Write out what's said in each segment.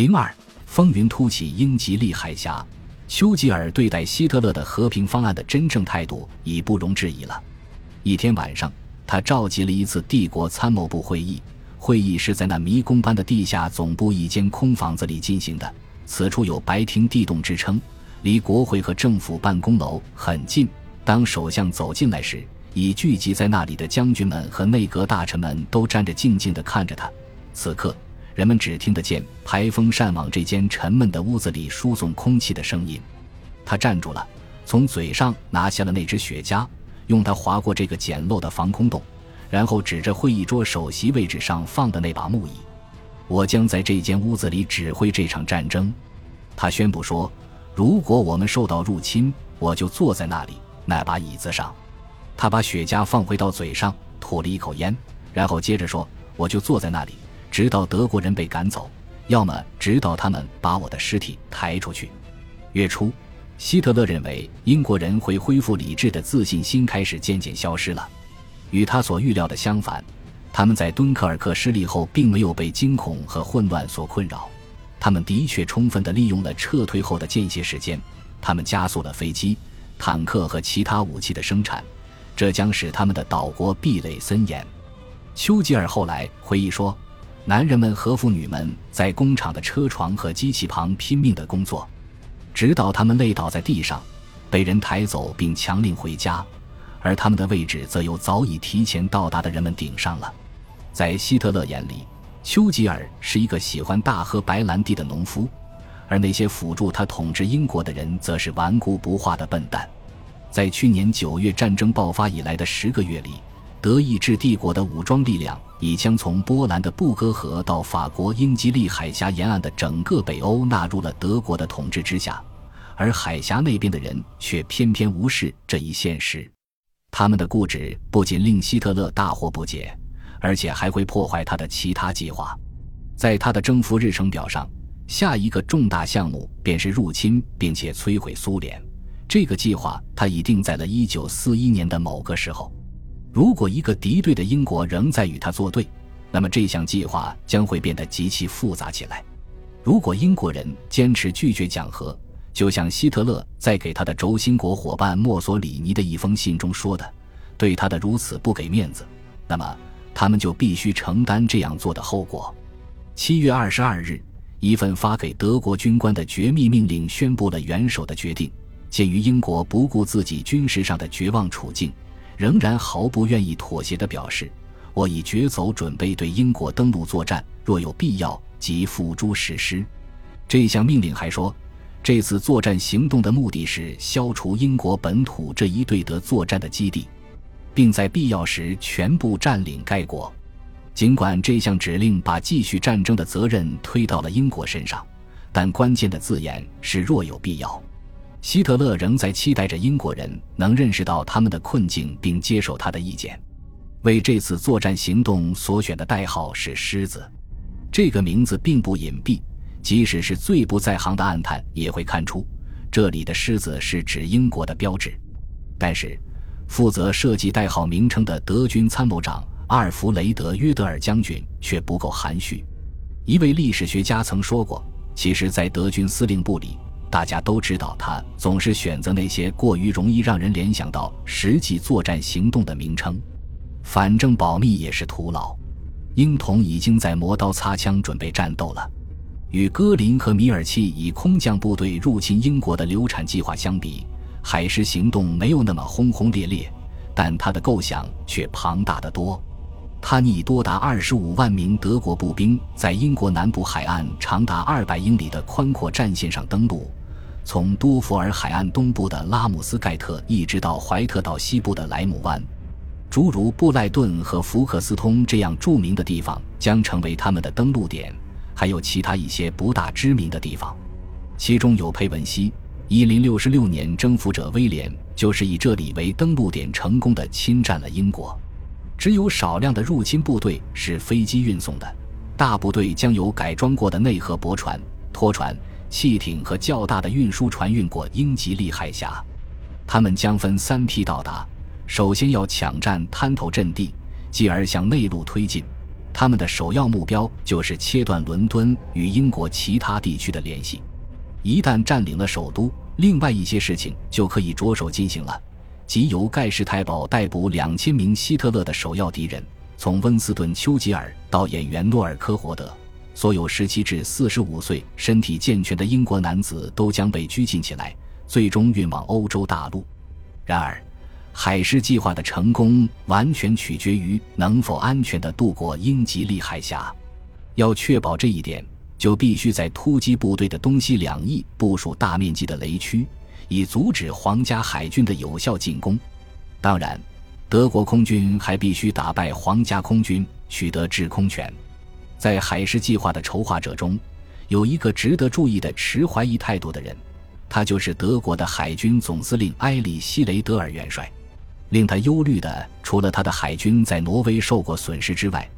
零二，风云突起英吉利海峡。丘吉尔对待希特勒的和平方案的真正态度已不容置疑了。一天晚上，他召集了一次帝国参谋部会议，会议是在那迷宫般的地下总部一间空房子里进行的。此处有“白厅地洞”之称，离国会和政府办公楼很近。当首相走进来时，已聚集在那里的将军们和内阁大臣们都站着静静地看着他。此刻。人们只听得见排风扇往这间沉闷的屋子里输送空气的声音。他站住了，从嘴上拿下了那只雪茄，用它划过这个简陋的防空洞，然后指着会议桌首席位置上放的那把木椅：“我将在这间屋子里指挥这场战争。”他宣布说：“如果我们受到入侵，我就坐在那里那把椅子上。”他把雪茄放回到嘴上，吐了一口烟，然后接着说：“我就坐在那里。”直到德国人被赶走，要么直到他们把我的尸体抬出去。月初，希特勒认为英国人会恢复理智的自信心开始渐渐消失了。与他所预料的相反，他们在敦刻尔克失利后并没有被惊恐和混乱所困扰。他们的确充分地利用了撤退后的间歇时间，他们加速了飞机、坦克和其他武器的生产，这将使他们的岛国壁垒森严。丘吉尔后来回忆说。男人们和妇女们在工厂的车床和机器旁拼命的工作，直到他们累倒在地上，被人抬走并强令回家，而他们的位置则由早已提前到达的人们顶上了。在希特勒眼里，丘吉尔是一个喜欢大喝白兰地的农夫，而那些辅助他统治英国的人则是顽固不化的笨蛋。在去年九月战争爆发以来的十个月里。德意志帝国的武装力量已将从波兰的布格河到法国英吉利海峡沿岸的整个北欧纳入了德国的统治之下，而海峡那边的人却偏偏无视这一现实。他们的固执不仅令希特勒大惑不解，而且还会破坏他的其他计划。在他的征服日程表上，下一个重大项目便是入侵并且摧毁苏联。这个计划他已定在了1941年的某个时候。如果一个敌对的英国仍在与他作对，那么这项计划将会变得极其复杂起来。如果英国人坚持拒绝讲和，就像希特勒在给他的轴心国伙伴墨索里尼的一封信中说的，对他的如此不给面子，那么他们就必须承担这样做的后果。七月二十二日，一份发给德国军官的绝密命令宣布了元首的决定。鉴于英国不顾自己军事上的绝望处境。仍然毫不愿意妥协地表示：“我已决走准备对英国登陆作战，若有必要即付诸实施。”这项命令还说，这次作战行动的目的是消除英国本土这一对德作战的基地，并在必要时全部占领该国。尽管这项指令把继续战争的责任推到了英国身上，但关键的字眼是“若有必要”。希特勒仍在期待着英国人能认识到他们的困境，并接受他的意见。为这次作战行动所选的代号是“狮子”，这个名字并不隐蔽，即使是最不在行的暗探也会看出，这里的狮子是指英国的标志。但是，负责设计代号名称的德军参谋长阿尔弗雷德·约德尔将军却不够含蓄。一位历史学家曾说过：“其实，在德军司令部里。”大家都知道，他总是选择那些过于容易让人联想到实际作战行动的名称，反正保密也是徒劳。英童已经在磨刀擦枪准备战斗了。与戈林和米尔契以空降部队入侵英国的流产计划相比，海狮行动没有那么轰轰烈烈，但他的构想却庞大的多。他拟多达二十五万名德国步兵在英国南部海岸长达二百英里的宽阔战线上登陆。从多佛尔海岸东部的拉姆斯盖特一直到怀特岛西部的莱姆湾，诸如布赖顿和福克斯通这样著名的地方将成为他们的登陆点，还有其他一些不大知名的地方，其中有佩文西。一零六六年，征服者威廉就是以这里为登陆点成功的侵占了英国。只有少量的入侵部队是飞机运送的，大部队将由改装过的内河驳船、拖船。汽艇和较大的运输船运过英吉利海峡，他们将分三批到达。首先要抢占滩头阵地，继而向内陆推进，他们的首要目标就是切断伦敦与英国其他地区的联系。一旦占领了首都，另外一些事情就可以着手进行了，即由盖世太保逮捕两千名希特勒的首要敌人，从温斯顿·丘吉尔到演员诺尔·科霍德，所有十七至四十五岁、身体健全的英国男子都将被拘禁起来，最终运往欧洲大陆。然而，海狮计划的成功完全取决于能否安全地渡过英吉利海峡。要确保这一点。就必须在突击部队的东西两翼部署大面积的雷区，以阻止皇家海军的有效进攻。当然，德国空军还必须打败皇家空军，取得制空权。在海狮计划的筹划者中，有一个值得注意的持怀疑态度的人，他就是德国的海军总司令埃里希·雷德尔元帅。令他忧虑的，除了他的海军在挪威受过损失之外，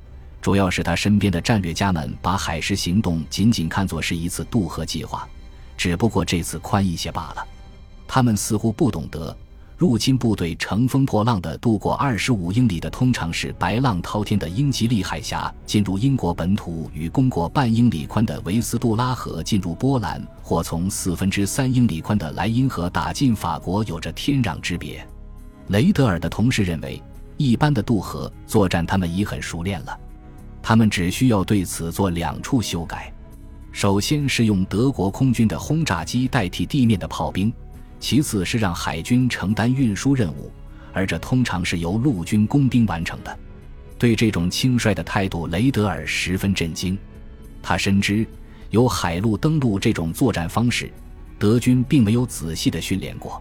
主要是他身边的战略家们把海狮行动仅仅看作是一次渡河计划，只不过这次宽一些罢了。他们似乎不懂得，入侵部队乘风破浪地渡过二十五英里的通常是白浪滔天的英吉利海峡，进入英国本土与攻过半英里宽的维斯杜拉河进入波兰，或从四分之三英里宽的莱茵河打进法国，有着天壤之别。雷德尔的同事认为，一般的渡河作战他们已很熟练了。他们只需要对此做两处修改：首先是用德国空军的轰炸机代替地面的炮兵；其次是让海军承担运输任务，而这通常是由陆军工兵完成的。对这种轻率的态度，雷德尔十分震惊。他深知，有海陆登陆这种作战方式，德军并没有仔细的训练过，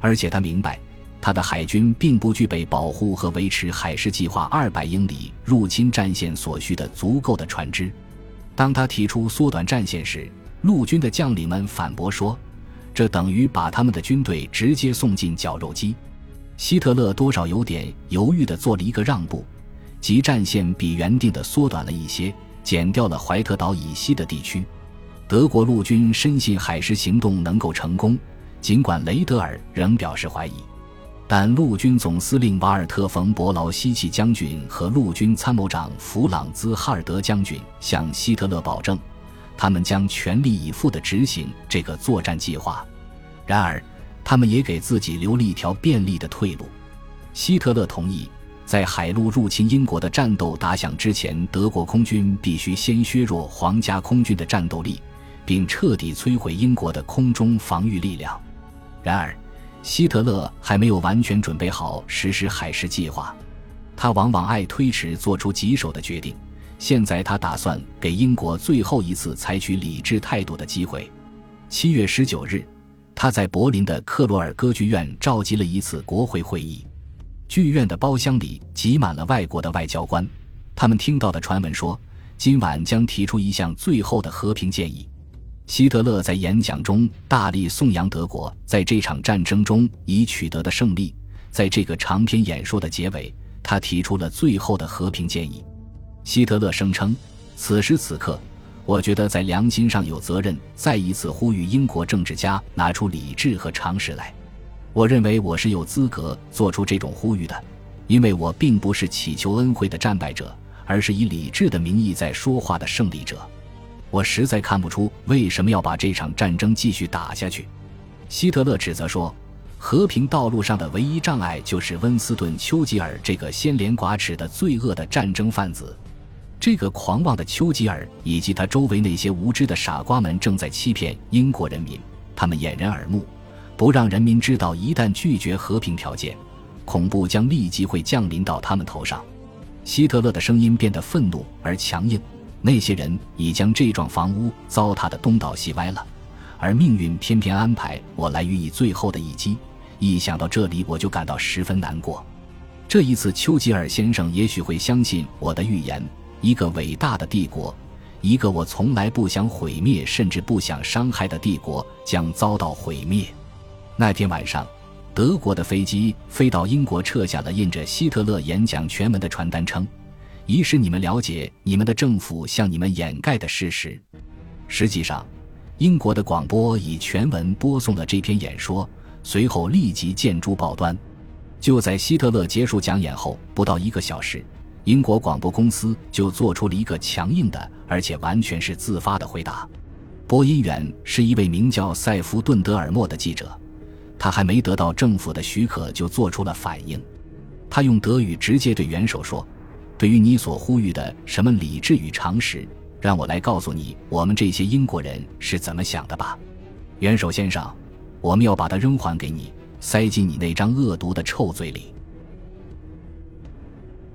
而且他明白。他的海军并不具备保护和维持海事计划二百英里入侵战线所需的足够的船只。当他提出缩短战线时，陆军的将领们反驳说：“这等于把他们的军队直接送进绞肉机。”希特勒多少有点犹豫地做了一个让步，即战线比原定的缩短了一些，减掉了怀特岛以西的地区。德国陆军深信海狮行动能够成功，尽管雷德尔仍表示怀疑。但陆军总司令瓦尔特·冯·伯劳希奇将军和陆军参谋长弗朗兹·哈尔德将军向希特勒保证，他们将全力以赴地执行这个作战计划。然而，他们也给自己留了一条便利的退路。希特勒同意，在海陆入侵英国的战斗打响之前，德国空军必须先削弱皇家空军的战斗力，并彻底摧毁英国的空中防御力量。然而，希特勒还没有完全准备好实施海狮计划，他往往爱推迟做出棘手的决定。现在他打算给英国最后一次采取理智态度的机会。七月十九日，他在柏林的克罗尔歌剧院召集了一次国会会议，剧院的包厢里挤满了外国的外交官，他们听到的传闻说，今晚将提出一项最后的和平建议。希特勒在演讲中大力颂扬德国在这场战争中已取得的胜利。在这个长篇演说的结尾，他提出了最后的和平建议。希特勒声称：“此时此刻，我觉得在良心上有责任再一次呼吁英国政治家拿出理智和常识来。我认为我是有资格做出这种呼吁的，因为我并不是祈求恩惠的战败者，而是以理智的名义在说话的胜利者。”我实在看不出为什么要把这场战争继续打下去。希特勒指责说，和平道路上的唯一障碍就是温斯顿·丘吉尔这个先廉寡耻的罪恶的战争贩子。这个狂妄的丘吉尔以及他周围那些无知的傻瓜们正在欺骗英国人民。他们掩人耳目，不让人民知道，一旦拒绝和平条件，恐怖将立即会降临到他们头上。希特勒的声音变得愤怒而强硬。那些人已将这幢房屋糟蹋得东倒西歪了，而命运偏偏安排我来予以最后的一击。一想到这里，我就感到十分难过。这一次，丘吉尔先生也许会相信我的预言：一个伟大的帝国，一个我从来不想毁灭甚至不想伤害的帝国，将遭到毁灭。那天晚上，德国的飞机飞到英国，撤下了印着希特勒演讲全文的传单，称。以使你们了解你们的政府向你们掩盖的事实。实际上，英国的广播以全文播送了这篇演说，随后立即见诸报端。就在希特勒结束讲演后不到一个小时，英国广播公司就做出了一个强硬的，而且完全是自发的回答。播音员是一位名叫塞夫·顿德尔莫的记者，他还没得到政府的许可就做出了反应。他用德语直接对元首说：“对于你所呼吁的什么理智与常识，让我来告诉你，我们这些英国人是怎么想的吧，元首先生，我们要把它扔还给你，塞进你那张恶毒的臭嘴里。”